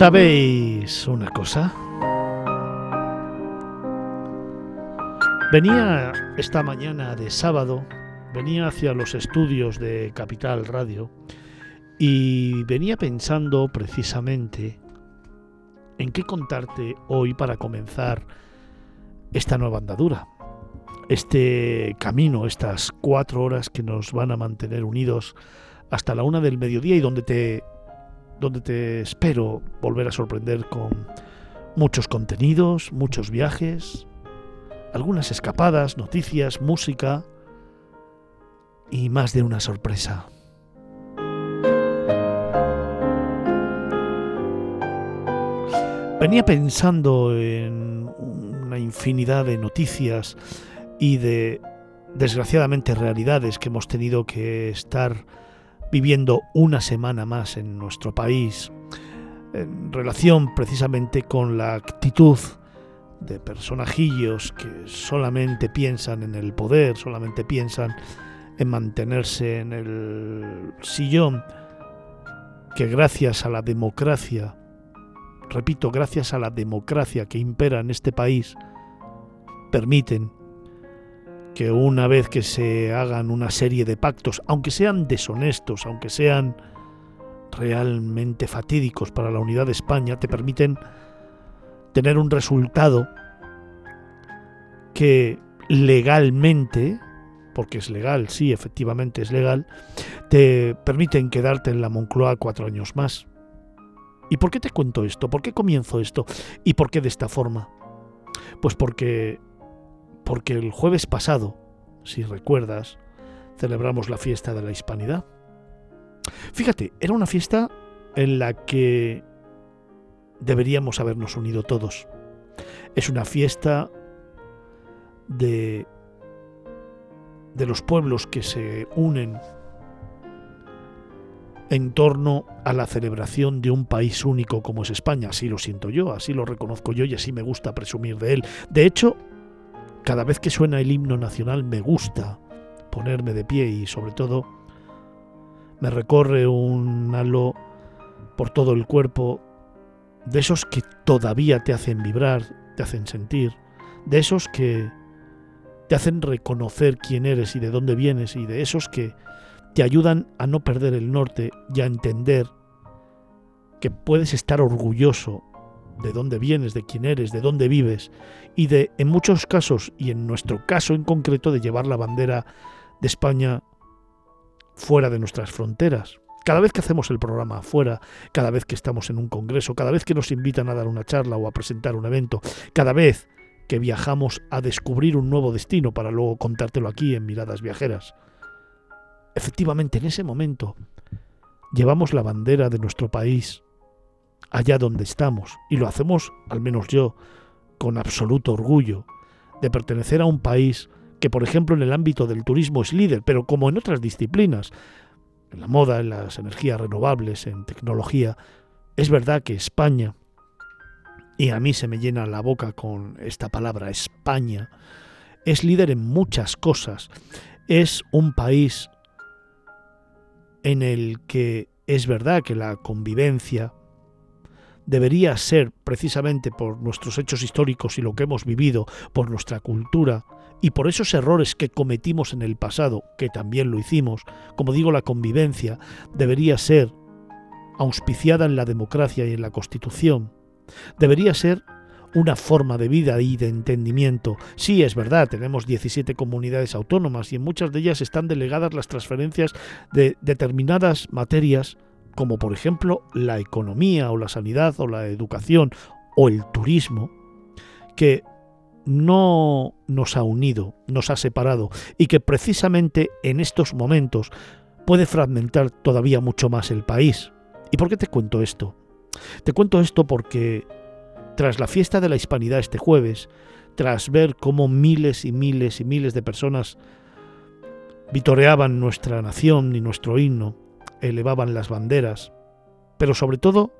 ¿Sabéis una cosa? Venía esta mañana de sábado, venía hacia los estudios de Capital Radio y venía pensando precisamente en qué contarte hoy para comenzar esta nueva andadura, este camino, estas cuatro horas que nos van a mantener unidos hasta la una del mediodía y donde te donde te espero volver a sorprender con muchos contenidos, muchos viajes, algunas escapadas, noticias, música y más de una sorpresa. Venía pensando en una infinidad de noticias y de desgraciadamente realidades que hemos tenido que estar viviendo una semana más en nuestro país en relación precisamente con la actitud de personajillos que solamente piensan en el poder, solamente piensan en mantenerse en el sillón, que gracias a la democracia, repito, gracias a la democracia que impera en este país, permiten que una vez que se hagan una serie de pactos, aunque sean deshonestos, aunque sean realmente fatídicos para la unidad de España, te permiten tener un resultado que legalmente, porque es legal, sí, efectivamente es legal, te permiten quedarte en la Moncloa cuatro años más. ¿Y por qué te cuento esto? ¿Por qué comienzo esto? ¿Y por qué de esta forma? Pues porque porque el jueves pasado, si recuerdas, celebramos la fiesta de la Hispanidad. Fíjate, era una fiesta en la que deberíamos habernos unido todos. Es una fiesta de, de los pueblos que se unen en torno a la celebración de un país único como es España. Así lo siento yo, así lo reconozco yo y así me gusta presumir de él. De hecho, cada vez que suena el himno nacional me gusta ponerme de pie y sobre todo me recorre un halo por todo el cuerpo de esos que todavía te hacen vibrar, te hacen sentir, de esos que te hacen reconocer quién eres y de dónde vienes y de esos que te ayudan a no perder el norte y a entender que puedes estar orgulloso de dónde vienes, de quién eres, de dónde vives y de, en muchos casos, y en nuestro caso en concreto, de llevar la bandera de España fuera de nuestras fronteras. Cada vez que hacemos el programa afuera, cada vez que estamos en un congreso, cada vez que nos invitan a dar una charla o a presentar un evento, cada vez que viajamos a descubrir un nuevo destino para luego contártelo aquí en Miradas Viajeras. Efectivamente, en ese momento llevamos la bandera de nuestro país allá donde estamos, y lo hacemos, al menos yo, con absoluto orgullo, de pertenecer a un país que, por ejemplo, en el ámbito del turismo es líder, pero como en otras disciplinas, en la moda, en las energías renovables, en tecnología, es verdad que España, y a mí se me llena la boca con esta palabra, España, es líder en muchas cosas, es un país en el que es verdad que la convivencia, debería ser precisamente por nuestros hechos históricos y lo que hemos vivido, por nuestra cultura y por esos errores que cometimos en el pasado, que también lo hicimos, como digo, la convivencia debería ser auspiciada en la democracia y en la Constitución. Debería ser una forma de vida y de entendimiento. Sí, es verdad, tenemos 17 comunidades autónomas y en muchas de ellas están delegadas las transferencias de determinadas materias como por ejemplo la economía o la sanidad o la educación o el turismo, que no nos ha unido, nos ha separado y que precisamente en estos momentos puede fragmentar todavía mucho más el país. ¿Y por qué te cuento esto? Te cuento esto porque tras la fiesta de la hispanidad este jueves, tras ver cómo miles y miles y miles de personas vitoreaban nuestra nación y nuestro himno, elevaban las banderas, pero sobre todo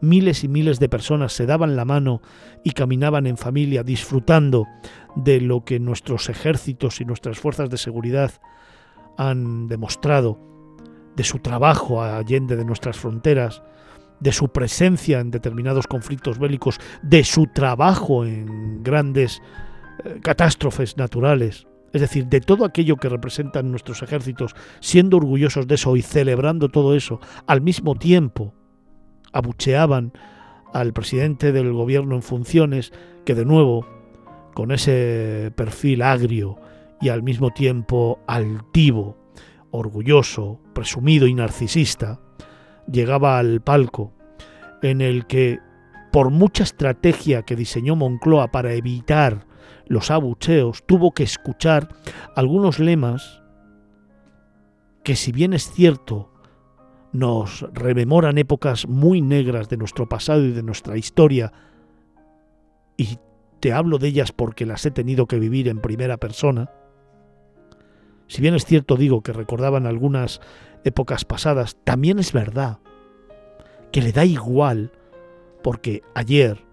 miles y miles de personas se daban la mano y caminaban en familia disfrutando de lo que nuestros ejércitos y nuestras fuerzas de seguridad han demostrado, de su trabajo allende de nuestras fronteras, de su presencia en determinados conflictos bélicos, de su trabajo en grandes eh, catástrofes naturales, es decir, de todo aquello que representan nuestros ejércitos, siendo orgullosos de eso y celebrando todo eso, al mismo tiempo abucheaban al presidente del gobierno en funciones, que de nuevo, con ese perfil agrio y al mismo tiempo altivo, orgulloso, presumido y narcisista, llegaba al palco en el que, por mucha estrategia que diseñó Moncloa para evitar los abucheos, tuvo que escuchar algunos lemas que si bien es cierto nos rememoran épocas muy negras de nuestro pasado y de nuestra historia, y te hablo de ellas porque las he tenido que vivir en primera persona, si bien es cierto digo que recordaban algunas épocas pasadas, también es verdad que le da igual porque ayer,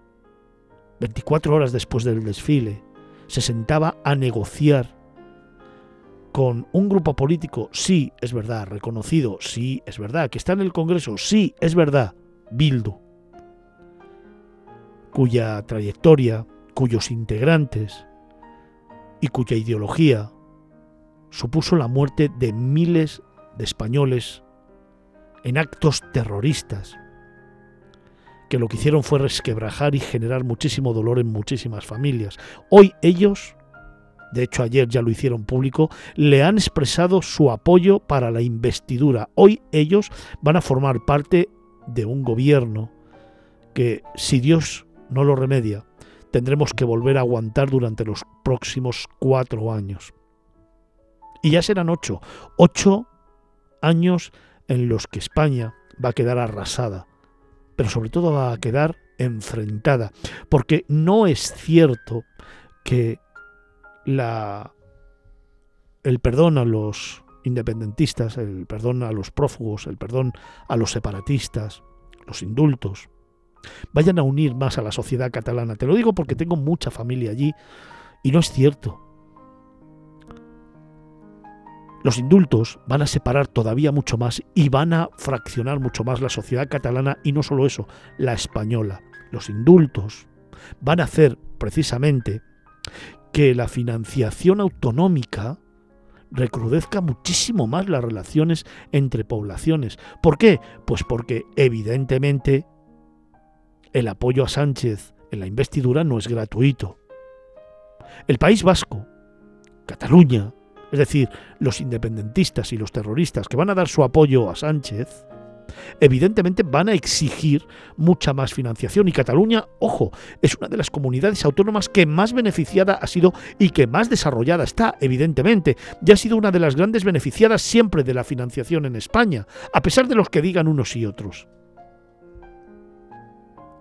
24 horas después del desfile, se sentaba a negociar con un grupo político, sí, es verdad, reconocido, sí, es verdad, que está en el Congreso, sí, es verdad, Bildu, cuya trayectoria, cuyos integrantes y cuya ideología supuso la muerte de miles de españoles en actos terroristas, que lo que hicieron fue resquebrajar y generar muchísimo dolor en muchísimas familias. Hoy ellos, de hecho ayer ya lo hicieron público, le han expresado su apoyo para la investidura. Hoy ellos van a formar parte de un gobierno que, si Dios no lo remedia, tendremos que volver a aguantar durante los próximos cuatro años. Y ya serán ocho, ocho años en los que España va a quedar arrasada pero sobre todo va a quedar enfrentada, porque no es cierto que la, el perdón a los independentistas, el perdón a los prófugos, el perdón a los separatistas, los indultos, vayan a unir más a la sociedad catalana. Te lo digo porque tengo mucha familia allí y no es cierto. Los indultos van a separar todavía mucho más y van a fraccionar mucho más la sociedad catalana y no solo eso, la española. Los indultos van a hacer precisamente que la financiación autonómica recrudezca muchísimo más las relaciones entre poblaciones. ¿Por qué? Pues porque evidentemente el apoyo a Sánchez en la investidura no es gratuito. El País Vasco, Cataluña, es decir, los independentistas y los terroristas que van a dar su apoyo a Sánchez, evidentemente van a exigir mucha más financiación. Y Cataluña, ojo, es una de las comunidades autónomas que más beneficiada ha sido y que más desarrollada está, evidentemente. Ya ha sido una de las grandes beneficiadas siempre de la financiación en España, a pesar de los que digan unos y otros.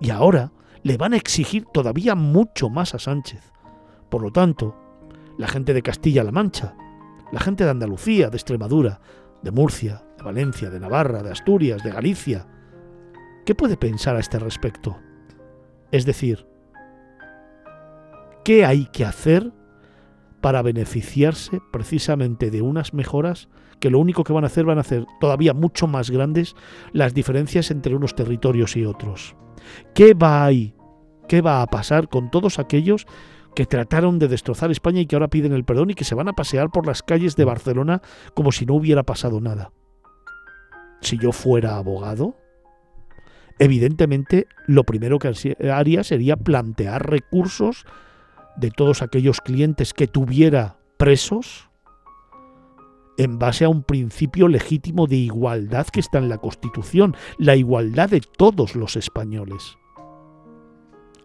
Y ahora le van a exigir todavía mucho más a Sánchez. Por lo tanto, la gente de Castilla-La Mancha la gente de Andalucía, de Extremadura, de Murcia, de Valencia, de Navarra, de Asturias, de Galicia. ¿Qué puede pensar a este respecto? Es decir, ¿qué hay que hacer para beneficiarse precisamente de unas mejoras que lo único que van a hacer van a hacer todavía mucho más grandes las diferencias entre unos territorios y otros? ¿Qué va ahí? ¿Qué va a pasar con todos aquellos que trataron de destrozar España y que ahora piden el perdón y que se van a pasear por las calles de Barcelona como si no hubiera pasado nada. Si yo fuera abogado, evidentemente lo primero que haría sería plantear recursos de todos aquellos clientes que tuviera presos en base a un principio legítimo de igualdad que está en la Constitución, la igualdad de todos los españoles.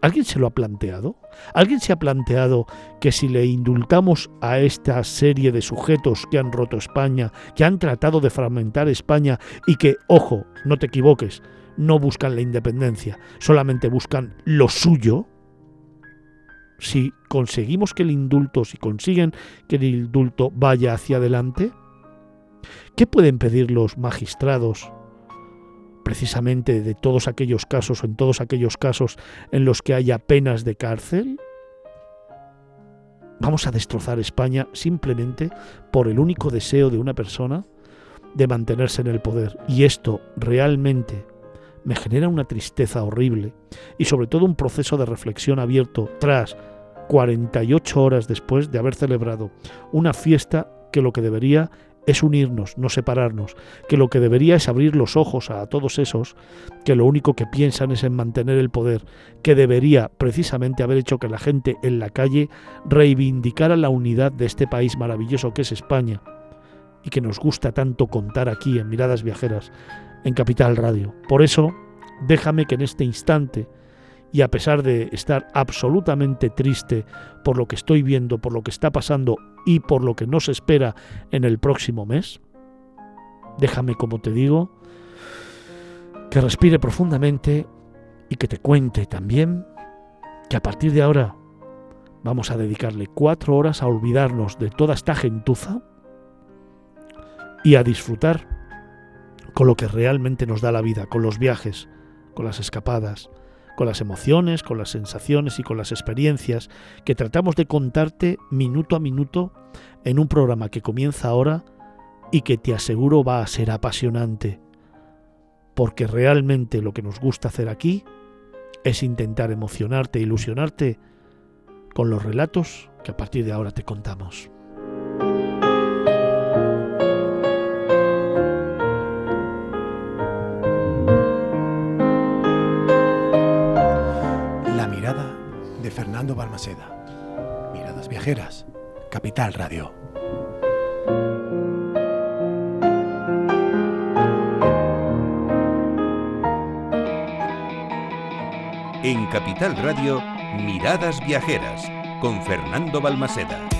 ¿Alguien se lo ha planteado? ¿Alguien se ha planteado que si le indultamos a esta serie de sujetos que han roto España, que han tratado de fragmentar España y que, ojo, no te equivoques, no buscan la independencia, solamente buscan lo suyo? Si conseguimos que el indulto, si consiguen que el indulto vaya hacia adelante, ¿qué pueden pedir los magistrados precisamente de todos aquellos casos o en todos aquellos casos en los que haya penas de cárcel? ¿Vamos a destrozar España simplemente por el único deseo de una persona de mantenerse en el poder? Y esto realmente me genera una tristeza horrible y sobre todo un proceso de reflexión abierto tras 48 horas después de haber celebrado una fiesta que lo que debería es unirnos, no separarnos, que lo que debería es abrir los ojos a todos esos que lo único que piensan es en mantener el poder, que debería precisamente haber hecho que la gente en la calle reivindicara la unidad de este país maravilloso que es España y que nos gusta tanto contar aquí en Miradas Viajeras, en Capital Radio. Por eso, déjame que en este instante, y a pesar de estar absolutamente triste por lo que estoy viendo, por lo que está pasando y por lo que nos espera en el próximo mes, déjame, como te digo, que respire profundamente y que te cuente también que a partir de ahora vamos a dedicarle cuatro horas a olvidarnos de toda esta gentuza y a disfrutar con lo que realmente nos da la vida, con los viajes, con las escapadas, con las emociones, con las sensaciones y con las experiencias que tratamos de contarte minuto a minuto en un programa que comienza ahora y que te aseguro va a ser apasionante, porque realmente lo que nos gusta hacer aquí es intentar emocionarte, ilusionarte con los relatos que a partir de ahora te contamos. Fernando Balmaceda. Miradas Viajeras, Capital Radio. En Capital Radio, Miradas Viajeras, con Fernando Balmaceda.